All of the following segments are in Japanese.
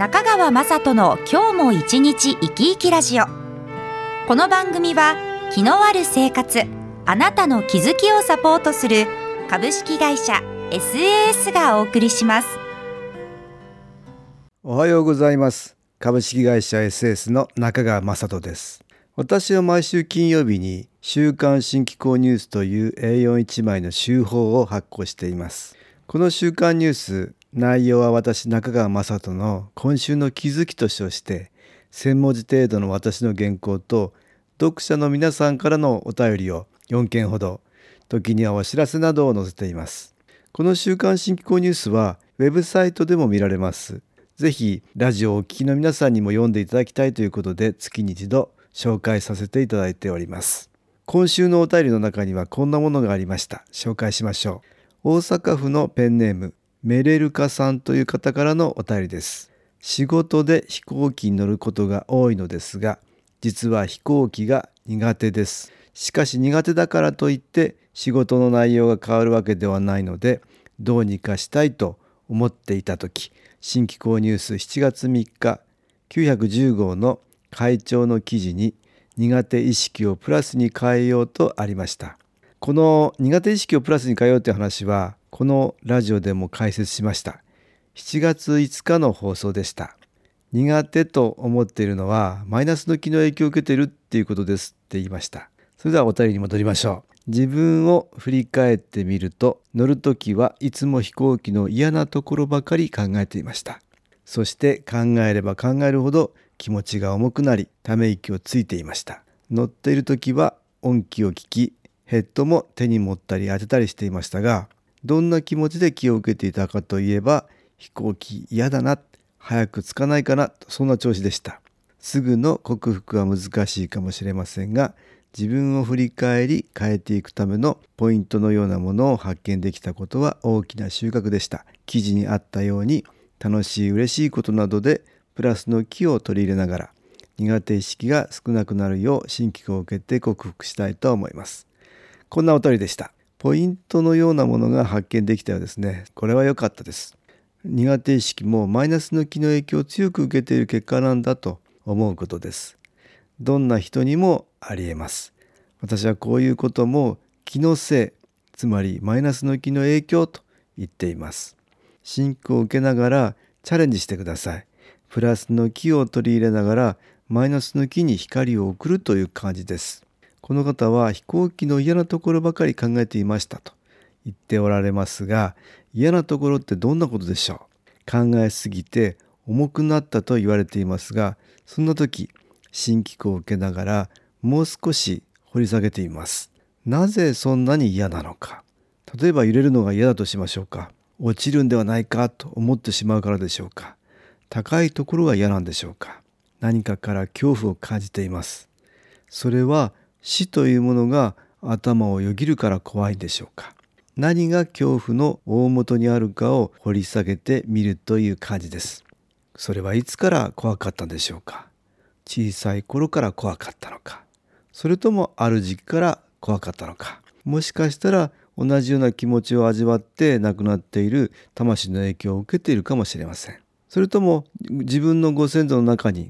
中川雅人の今日も一日生き生きラジオ。この番組は気のある生活あなたの気づきをサポートする株式会社 SAS がお送りします。おはようございます。株式会社 SAS の中川雅人です。私は毎週金曜日に週刊新機構ニュースという A41 枚の週報を発行しています。この週刊ニュース内容は私中川雅人の今週の気づきと称して1,000文字程度の私の原稿と読者の皆さんからのお便りを4件ほど時にはお知らせなどを載せています。この週刊新機構ニュースはウェブサイトでも見られます。ぜひラジオをお聞きの皆さんにも読んでいただきたいということで月に一度紹介させていただいております。今週のお便りの中にはこんなものがありました。紹介しましょう。大阪府のペンネームメレルカさんという方からのお便りです。仕事で飛行機に乗ることが多いのですが、実は飛行機が苦手です。しかし苦手だからといって仕事の内容が変わるわけではないので、どうにかしたいと思っていた時、新機構ニュース7月3日910号の会長の記事に苦手意識をプラスに変えようとありました。この苦手意識をプラスに変えようという話はこのラジオでも解説しました。7月5日の放送でした。苦手と思っているのはマイナスの気の影響を受けているっていうことですって言いました。それではお便りに戻りましょう。自分を振り返ってみると乗る時はいつも飛行機の嫌なところばかり考えていました。そして考えれば考えるほど気持ちが重くなりため息をついていました。乗っている時は音気を聞きヘッドも手に持ったり当てたりしていましたがどんな気持ちで気を受けていたかといえば飛行機嫌だな早く着かないかなそんな調子でした。すぐの克服は難しいかもしれませんが自分を振り返り変えていくためのポイントのようなものを発見できたことは大きな収穫でした。記事にあったように楽しい嬉しいことなどでプラスの気を取り入れながら苦手意識が少なくなるよう新規を受けて克服したいと思います。こんなお便りでした。ポイントのようなものが発見できたようですね。これは良かったです。苦手意識もマイナスの気の影響を強く受けている結果なんだと思うことです。どんな人にもありえます。私はこういうことも気のせいつまりマイナスの気の影響と言っています。進行を受けながらチャレンジしてください。プラスの気を取り入れながらマイナスの気に光を送るという感じです。この方は飛行機の嫌なところばかり考えていましたと言っておられますが嫌なところってどんなことでしょう？考えすぎて重くなったと言われていますがそんな時新機構を受けながらもう少し掘り下げています。なぜそんなに嫌なのか？例えば揺れるのが嫌だとしましょうか？落ちるんではないかと思ってしまうからでしょうか？高いところが嫌なんでしょうか？何かから恐怖を感じています。それは死というものが頭をよぎるから怖いでしょうか。何が恐怖の大元にあるかを掘り下げてみるという感じです。それはいつから怖かったんでしょうか。小さい頃から怖かったのか。それともある時期から怖かったのか。もしかしたら同じような気持ちを味わって亡くなっている魂の影響を受けているかもしれません。それとも自分のご先祖の中に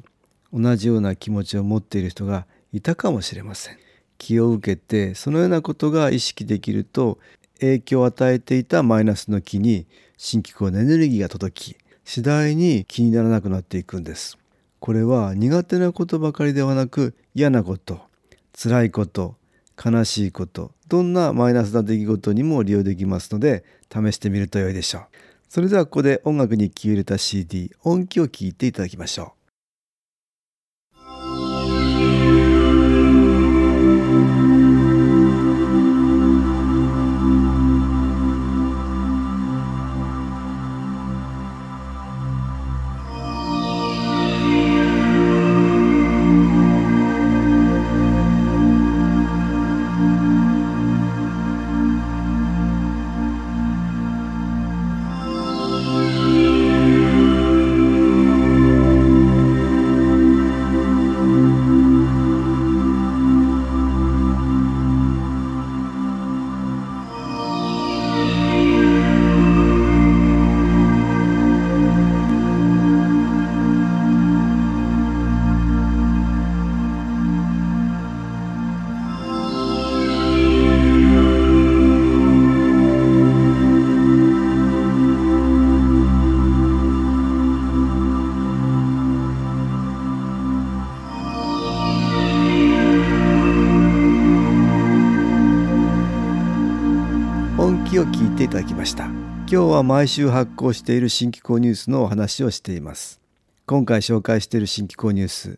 同じような気持ちを持っている人がいたかもしれません。気を受けてそのようなことが意識できると影響を与えていたマイナスの気に新機構のエネルギーが届き次第に気にならなくなっていくんです。これは苦手なことばかりではなく嫌なこと辛いこと悲しいことどんなマイナスな出来事にも利用できますので試してみると良いでしょう。それではここで音楽に気を入れた CD 音気を聞いていただきましょう。いただきました。今日は毎週発行している新機構ニュースのお話をしています。今回紹介している新機構ニュース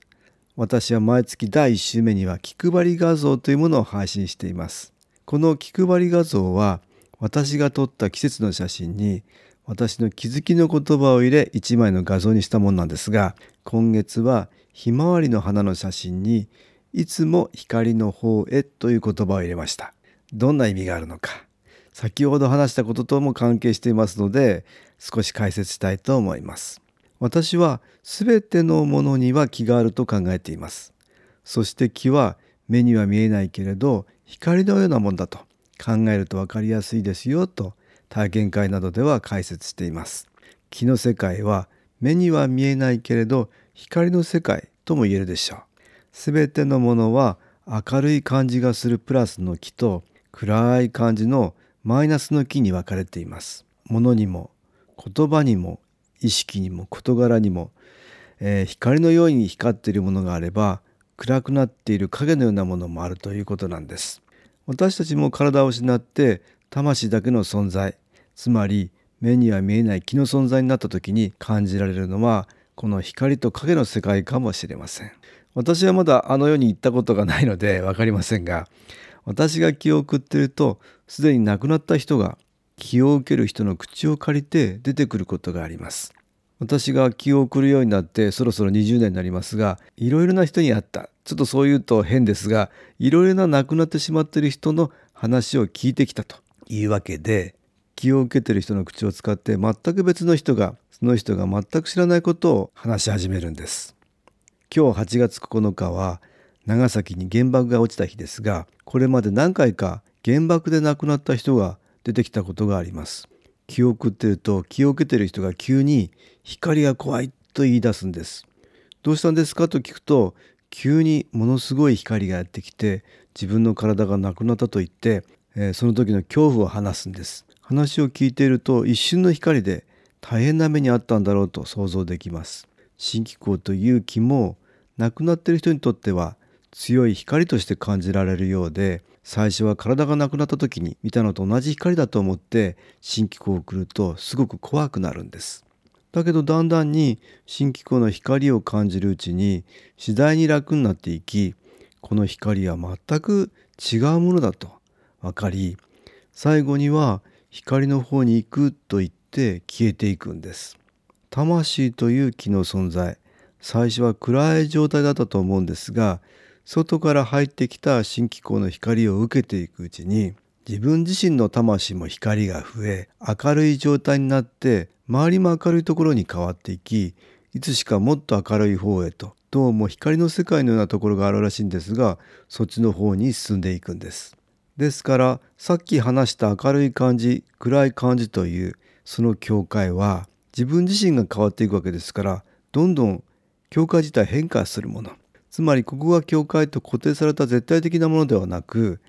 私は毎月第1週目には気配り画像というものを配信しています。この気配り画像は私が撮った季節の写真に私の気づきの言葉を入れ1枚の画像にしたものなんですが今月はひまわりの花の写真にいつも光の方へという言葉を入れました。どんな意味があるのか。先ほど話したこととも関係していますので少し解説したいと思います私は全てのものには気があると考えています。そして気は目には見えないけれど光のようなもんだと考えると分かりやすいですよと体験会などでは解説しています。気の世界は目には見えないけれど光の世界とも言えるでしょう。全てのものは明るい感じがするプラスの気と暗い感じのマイナスの気に分かれています。物にも言葉にも意識にも事柄にも、えー、光のように光っているものがあれば暗くなっている影のようなものもあるということなんです私たちも体を失って魂だけの存在つまり目には見えない気の存在になった時に感じられるのはこの光と影の世界かもしれません私はまだあの世に行ったことがないので分かりませんが私が気を送っているとすでに亡くなった人が気を受ける人の口を借りて出てくることがあります。私が気を送るようになってそろそろ20年になりますがいろいろな人に会った。ちょっとそう言うと変ですがいろいろな亡くなってしまっている人の話を聞いてきたというわけで気を受けている人の口を使って全く別の人がその人が全く知らないことを話し始めるんです。今日8月9日は長崎に原爆が落ちた日ですがこれまで何回か原爆で亡くなった人が出てきたことがあります。気を送ってると気を受けてる人が急に光が怖いと言い出すんです。どうしたんですかと聞くと急にものすごい光がやってきて自分の体がなくなったと言って、えー、その時の恐怖を話すんです。話を聞いていると一瞬の光で大変な目にあったんだろうと想像できます。新機構という気も亡くなっている人にとっては強い光として感じられるようで最初は体がなくなった時に見たのと同じ光だと思って新機構を送るとすごく怖くなるんです。だけどだんだんに新機構の光を感じるうちに次第に楽になっていきこの光は全く違うものだと分かり最後には光の方に行くと言って消えていくんです。魂という気の存在最初は暗い状態だったと思うんですが外から入ってきた新機構の光を受けていくうちに自分自身の魂も光が増え明るい状態になって周りも明るいところに変わっていきいつしかもっと明るい方へとどうも光の世界のようなところがあるらしいんですがそっちの方に進んでいくんです。ですからさっき話した明るい感じ暗い感じというその境界は自分自身が変わっていくわけですからどんどん境界自体変化するものつまりここが教会と固定された絶対的なものではなく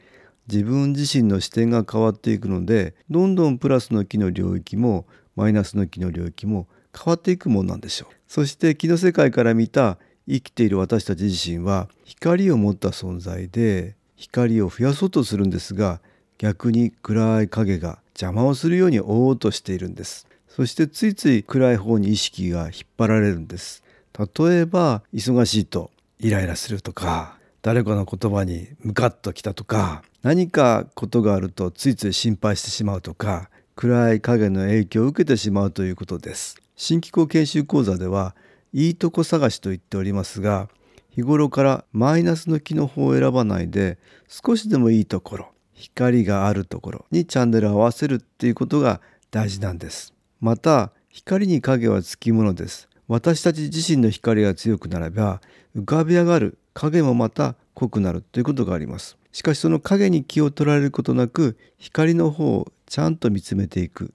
自分自身の視点が変わっていくのでどんどんプラスの木の領域もマイナスの木の領域も変わっていくものなんでしょう。そして木の世界から見た生きている私たち自身は光を持った存在で光を増やそうとするんですが逆に暗い影が邪魔をするように追おうとしているんです。そしてついつい暗い方に意識が引っ張られるんです。例えば忙しいとイライラするとか誰かの言葉にムカッときたとか何かことがあるとついつい心配してしまうとか暗い影の影響を受けてしまうということです。新機構研修講座ではいいとこ探しと言っておりますが日頃からマイナスの気の方を選ばないで少しでもいいところ光があるところにチャンネルを合わせるっていうことが大事なんです。また光に影はつきものです。私たち自身の光が強くなれば浮かび上がる影もまた濃くなるということがあります。しかしその影に気を取られることなく光の方をちゃんと見つめていく。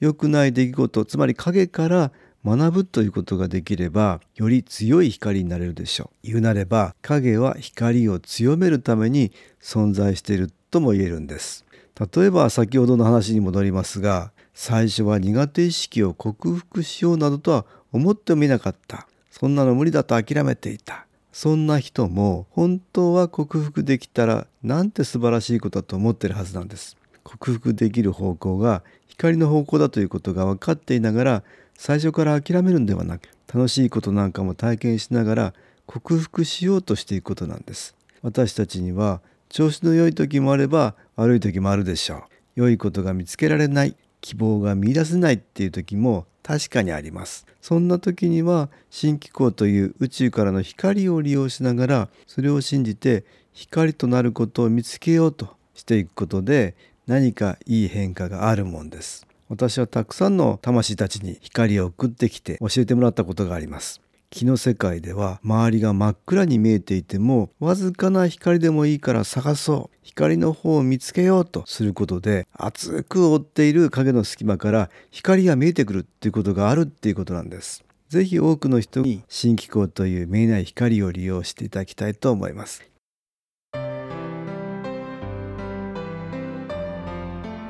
良くない出来事つまり影から学ぶということができればより強い光になれるでしょう。言うなれば影は光を強めるために存在しているとも言えるんです。例えば先ほどの話に戻りますが最初は苦手意識を克服しようなどとは思ってもみなかった。そんなの無理だと諦めていた。そんな人も本当は克服できたらなんて素晴らしいことだと思ってるはずなんです。克服できる方向が光の方向だということが分かっていながら最初から諦めるんではなく楽しいことなんかも体験しながら克服しようとしていくことなんです。私たちには調子の良い時もあれば悪い時もあるでしょう。良いことが見つけられない。希望が見出せないっていう時も確かにあります。そんな時には新機構という宇宙からの光を利用しながらそれを信じて光となることを見つけようとしていくことで何かいい変化があるもんです。私はたくさんの魂たちに光を送ってきて教えてもらったことがあります。気の世界では周りが真っ暗に見えていてもわずかな光でもいいから探そう。光の方を見つけようとすることで熱く覆っている影の隙間から光が見えてくるっていうことがあるっていうことなんです。ぜひ多くの人に新機構という見えない光を利用していただきたいと思います。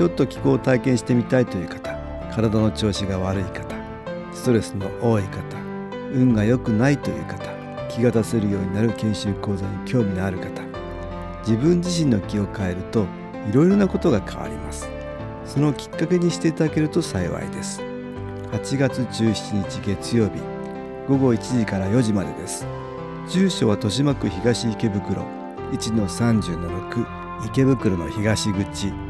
ちょっと気候を体験してみたいという方体の調子が悪い方ストレスの多い方運が良くないという方気が出せるようになる研修講座に興味のある方自分自身の気を変えるといろいろなことが変わります。そのきっかけにしていただけると幸いです。8月17日月曜日午後1時から4時までです。住所は豊島区東池袋1-30-6池袋の東口。